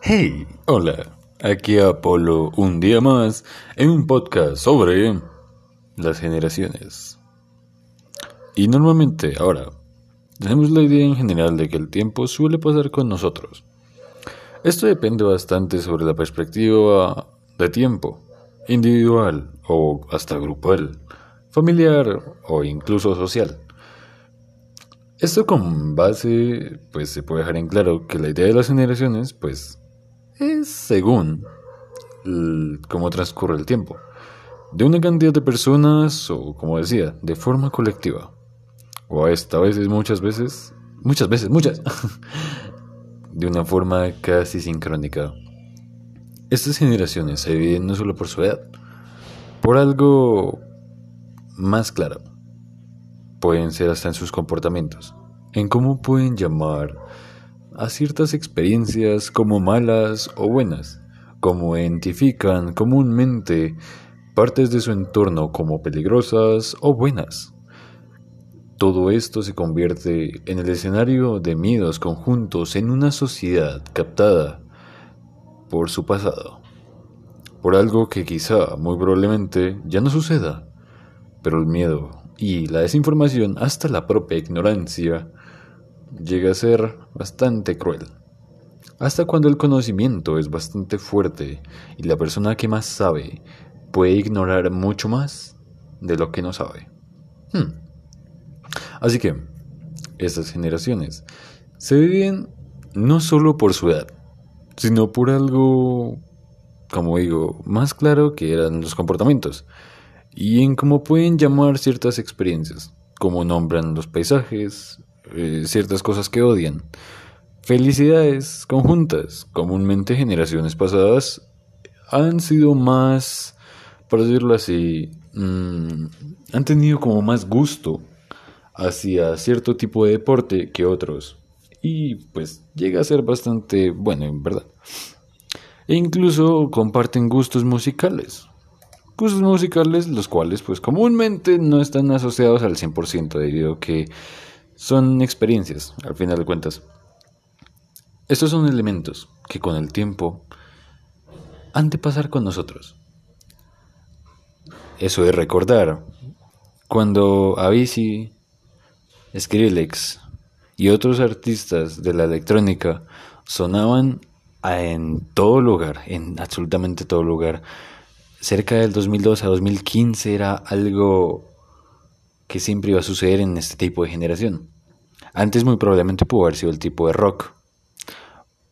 Hey, hola, aquí Apolo un día más en un podcast sobre las generaciones. Y normalmente ahora tenemos la idea en general de que el tiempo suele pasar con nosotros. Esto depende bastante sobre la perspectiva de tiempo, individual o hasta grupal, familiar o incluso social. Esto con base, pues se puede dejar en claro que la idea de las generaciones, pues, es según cómo transcurre el tiempo, de una cantidad de personas o, como decía, de forma colectiva, o esta veces, muchas veces, muchas veces, muchas, de una forma casi sincrónica. Estas generaciones se dividen no solo por su edad, por algo más claro pueden ser hasta en sus comportamientos, en cómo pueden llamar a ciertas experiencias como malas o buenas, como identifican comúnmente partes de su entorno como peligrosas o buenas. Todo esto se convierte en el escenario de miedos conjuntos en una sociedad captada por su pasado, por algo que quizá muy probablemente ya no suceda, pero el miedo y la desinformación, hasta la propia ignorancia, llega a ser bastante cruel. Hasta cuando el conocimiento es bastante fuerte y la persona que más sabe puede ignorar mucho más de lo que no sabe. Hmm. Así que, estas generaciones se viven no solo por su edad, sino por algo, como digo, más claro que eran los comportamientos y en cómo pueden llamar ciertas experiencias, como nombran los paisajes, eh, ciertas cosas que odian. Felicidades conjuntas, comúnmente generaciones pasadas han sido más, por decirlo así, mm, han tenido como más gusto hacia cierto tipo de deporte que otros. Y pues llega a ser bastante bueno, en verdad. E incluso comparten gustos musicales gustos musicales, los cuales pues comúnmente no están asociados al 100% debido a que son experiencias, al final de cuentas. Estos son elementos que con el tiempo han de pasar con nosotros. Eso es recordar cuando Avicii, Skrillex y otros artistas de la electrónica sonaban en todo lugar, en absolutamente todo lugar cerca del 2012 a 2015 era algo que siempre iba a suceder en este tipo de generación. Antes muy probablemente pudo haber sido el tipo de rock.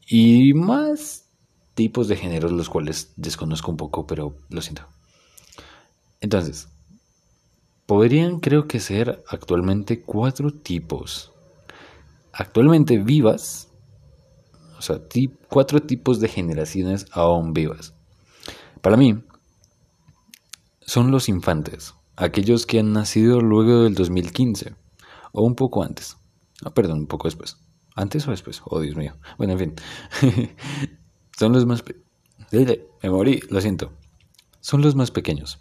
Y más tipos de géneros los cuales desconozco un poco, pero lo siento. Entonces, podrían creo que ser actualmente cuatro tipos. Actualmente vivas, o sea, cuatro tipos de generaciones aún vivas. Para mí, son los infantes, aquellos que han nacido luego del 2015 o un poco antes. Ah, perdón, un poco después. ¿Antes o después? Oh, Dios mío. Bueno, en fin. son los más... Me morí, lo siento. Son los más pequeños.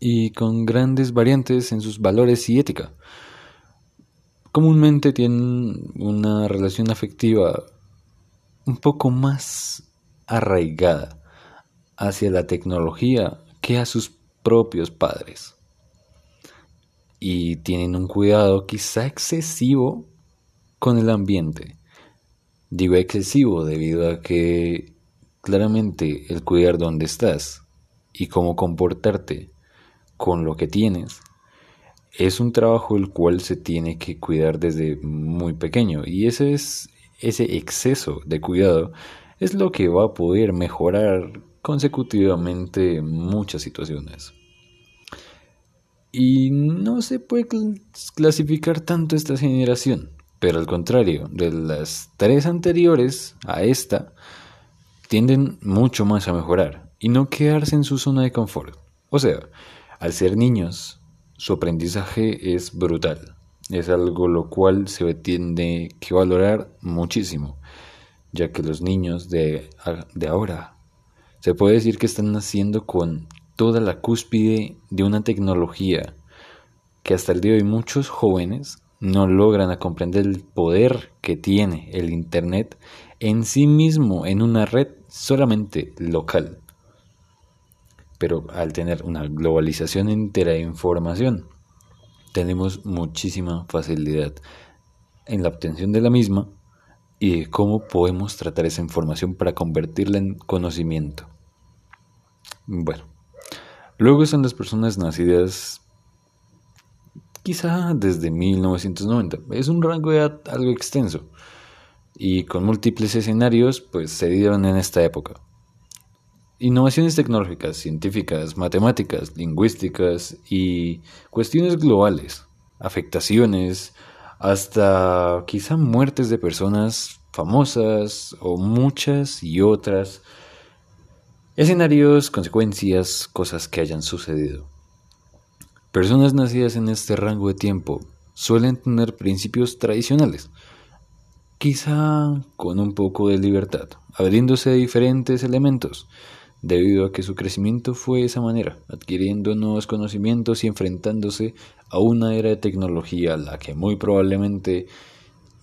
Y con grandes variantes en sus valores y ética. Comúnmente tienen una relación afectiva un poco más arraigada hacia la tecnología que a sus propios padres. Y tienen un cuidado quizá excesivo con el ambiente. Digo excesivo debido a que claramente el cuidar dónde estás y cómo comportarte con lo que tienes es un trabajo el cual se tiene que cuidar desde muy pequeño y ese es ese exceso de cuidado es lo que va a poder mejorar consecutivamente muchas situaciones. Y no se puede clasificar tanto esta generación, pero al contrario, de las tres anteriores a esta, tienden mucho más a mejorar y no quedarse en su zona de confort. O sea, al ser niños, su aprendizaje es brutal. Es algo lo cual se tiende que valorar muchísimo, ya que los niños de, de ahora se puede decir que están naciendo con toda la cúspide de una tecnología que hasta el día de hoy muchos jóvenes no logran comprender el poder que tiene el Internet en sí mismo en una red solamente local. Pero al tener una globalización entera de información, tenemos muchísima facilidad en la obtención de la misma y de cómo podemos tratar esa información para convertirla en conocimiento. Bueno, luego están las personas nacidas quizá desde 1990. Es un rango de edad algo extenso y con múltiples escenarios pues se dieron en esta época. Innovaciones tecnológicas, científicas, matemáticas, lingüísticas y cuestiones globales, afectaciones, hasta quizá muertes de personas famosas o muchas y otras escenarios, consecuencias, cosas que hayan sucedido. Personas nacidas en este rango de tiempo suelen tener principios tradicionales, quizá con un poco de libertad, abriéndose a diferentes elementos, debido a que su crecimiento fue de esa manera, adquiriendo nuevos conocimientos y enfrentándose a una era de tecnología a la que muy probablemente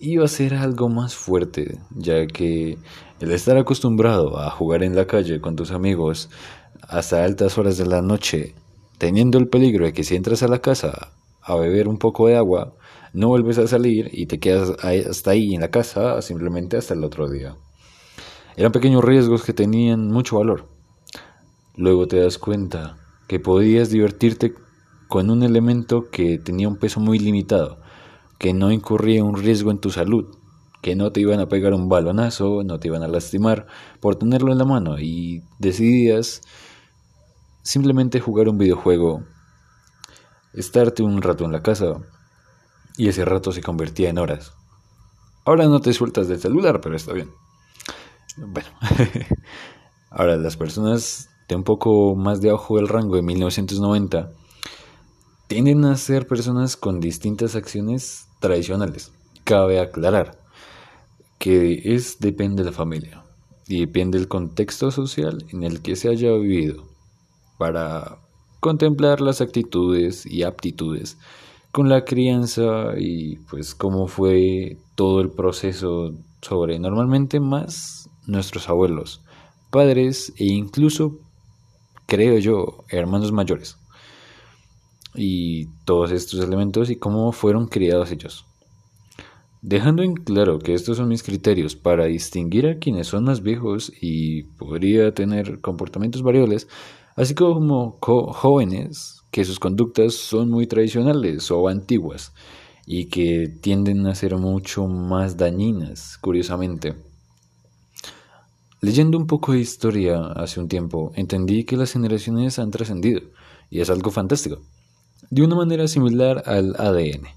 iba a ser algo más fuerte, ya que el estar acostumbrado a jugar en la calle con tus amigos hasta altas horas de la noche, teniendo el peligro de que si entras a la casa a beber un poco de agua, no vuelves a salir y te quedas hasta ahí en la casa simplemente hasta el otro día. Eran pequeños riesgos que tenían mucho valor. Luego te das cuenta que podías divertirte con un elemento que tenía un peso muy limitado, que no incurría un riesgo en tu salud, que no te iban a pegar un balonazo, no te iban a lastimar por tenerlo en la mano y decidías simplemente jugar un videojuego, estarte un rato en la casa y ese rato se convertía en horas. Ahora no te sueltas del celular, pero está bien. Bueno, ahora las personas de un poco más de abajo del rango de 1990 tienden a ser personas con distintas acciones tradicionales. Cabe aclarar que es depende de la familia y depende del contexto social en el que se haya vivido para contemplar las actitudes y aptitudes con la crianza y pues cómo fue todo el proceso sobre normalmente más nuestros abuelos, padres e incluso, creo yo, hermanos mayores. Y todos estos elementos y cómo fueron criados ellos. Dejando en claro que estos son mis criterios para distinguir a quienes son más viejos y podría tener comportamientos variables, así como jóvenes que sus conductas son muy tradicionales o antiguas y que tienden a ser mucho más dañinas, curiosamente. Leyendo un poco de historia hace un tiempo, entendí que las generaciones han trascendido, y es algo fantástico, de una manera similar al ADN.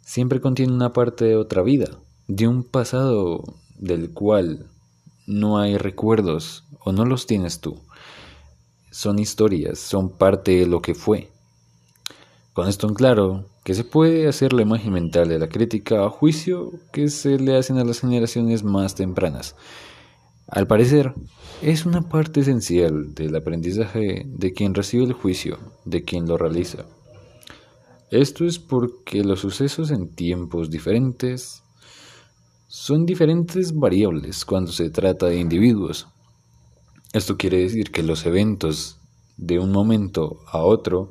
Siempre contiene una parte de otra vida, de un pasado del cual no hay recuerdos o no los tienes tú son historias, son parte de lo que fue. Con esto en claro, que se puede hacer la imagen mental de la crítica a juicio que se le hacen a las generaciones más tempranas. Al parecer, es una parte esencial del aprendizaje de quien recibe el juicio, de quien lo realiza. Esto es porque los sucesos en tiempos diferentes son diferentes variables cuando se trata de individuos. Esto quiere decir que los eventos de un momento a otro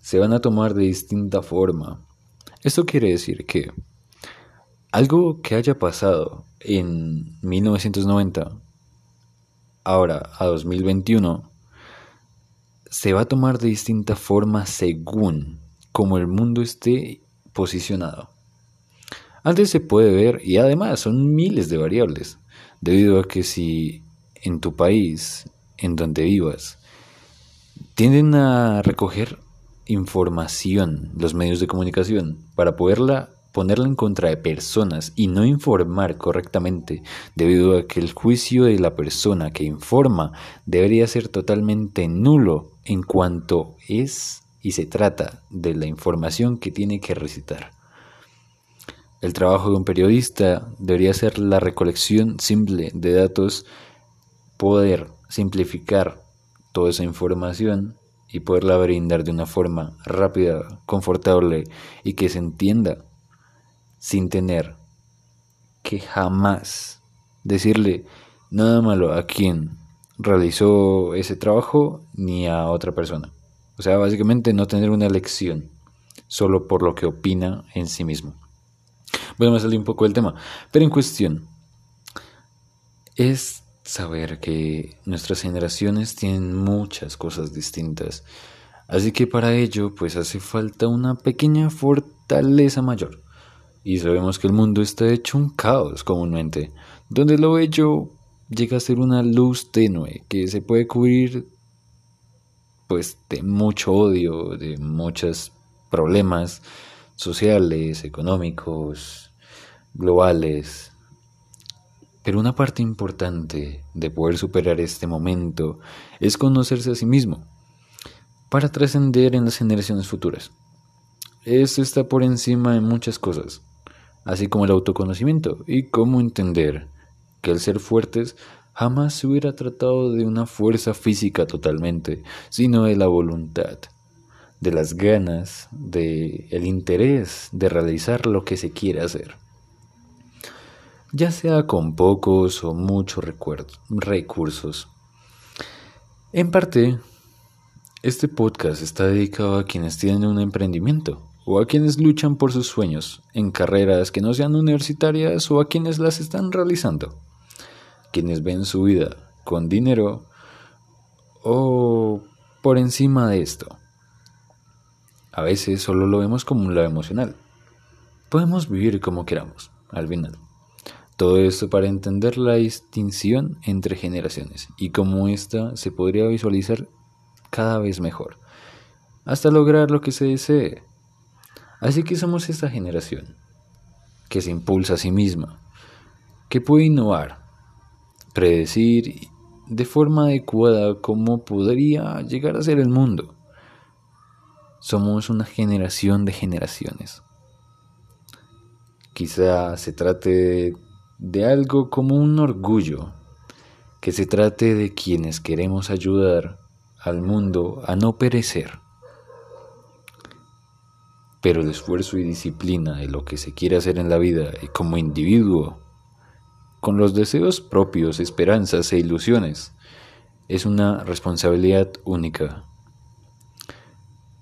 se van a tomar de distinta forma. Esto quiere decir que algo que haya pasado en 1990, ahora a 2021, se va a tomar de distinta forma según como el mundo esté posicionado. Antes se puede ver, y además son miles de variables, debido a que si en tu país, en donde vivas, tienden a recoger información los medios de comunicación para poderla ponerla en contra de personas y no informar correctamente debido a que el juicio de la persona que informa debería ser totalmente nulo en cuanto es y se trata de la información que tiene que recitar. El trabajo de un periodista debería ser la recolección simple de datos poder simplificar toda esa información y poderla brindar de una forma rápida, confortable y que se entienda sin tener que jamás decirle nada malo a quien realizó ese trabajo ni a otra persona. O sea, básicamente no tener una elección solo por lo que opina en sí mismo. Bueno, me salí un poco del tema, pero en cuestión es saber que nuestras generaciones tienen muchas cosas distintas. Así que para ello pues hace falta una pequeña fortaleza mayor. Y sabemos que el mundo está hecho un caos comúnmente, donde lo bello llega a ser una luz tenue que se puede cubrir pues de mucho odio, de muchos problemas sociales, económicos, globales. Pero una parte importante de poder superar este momento es conocerse a sí mismo para trascender en las generaciones futuras. Esto está por encima de muchas cosas, así como el autoconocimiento y cómo entender que el ser fuertes jamás se hubiera tratado de una fuerza física totalmente, sino de la voluntad, de las ganas, de el interés de realizar lo que se quiere hacer. Ya sea con pocos o muchos recursos. En parte, este podcast está dedicado a quienes tienen un emprendimiento o a quienes luchan por sus sueños en carreras que no sean universitarias o a quienes las están realizando quienes ven su vida con dinero o por encima de esto. A veces solo lo vemos como un lado emocional. Podemos vivir como queramos, al final. Todo esto para entender la distinción entre generaciones y cómo ésta se podría visualizar cada vez mejor, hasta lograr lo que se desee. Así que somos esta generación, que se impulsa a sí misma, que puede innovar, predecir de forma adecuada cómo podría llegar a ser el mundo. Somos una generación de generaciones. Quizá se trate de algo como un orgullo, que se trate de quienes queremos ayudar al mundo a no perecer. Pero el esfuerzo y disciplina de lo que se quiere hacer en la vida y como individuo con los deseos propios, esperanzas e ilusiones. Es una responsabilidad única.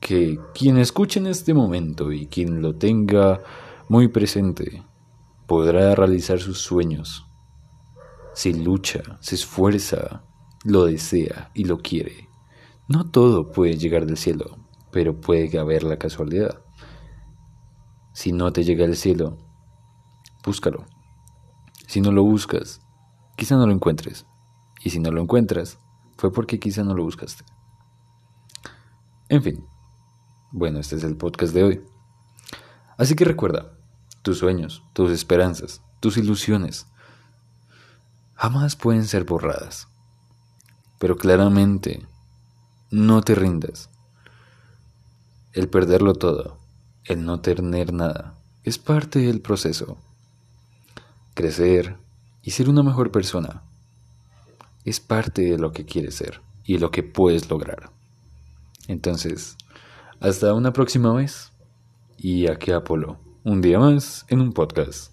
Que quien escuche en este momento y quien lo tenga muy presente podrá realizar sus sueños. Si lucha, se esfuerza, lo desea y lo quiere. No todo puede llegar del cielo, pero puede haber la casualidad. Si no te llega el cielo, búscalo. Si no lo buscas, quizá no lo encuentres. Y si no lo encuentras, fue porque quizá no lo buscaste. En fin, bueno, este es el podcast de hoy. Así que recuerda, tus sueños, tus esperanzas, tus ilusiones, jamás pueden ser borradas. Pero claramente, no te rindas. El perderlo todo, el no tener nada, es parte del proceso crecer y ser una mejor persona es parte de lo que quieres ser y lo que puedes lograr. Entonces, hasta una próxima vez y aquí Apolo, un día más en un podcast.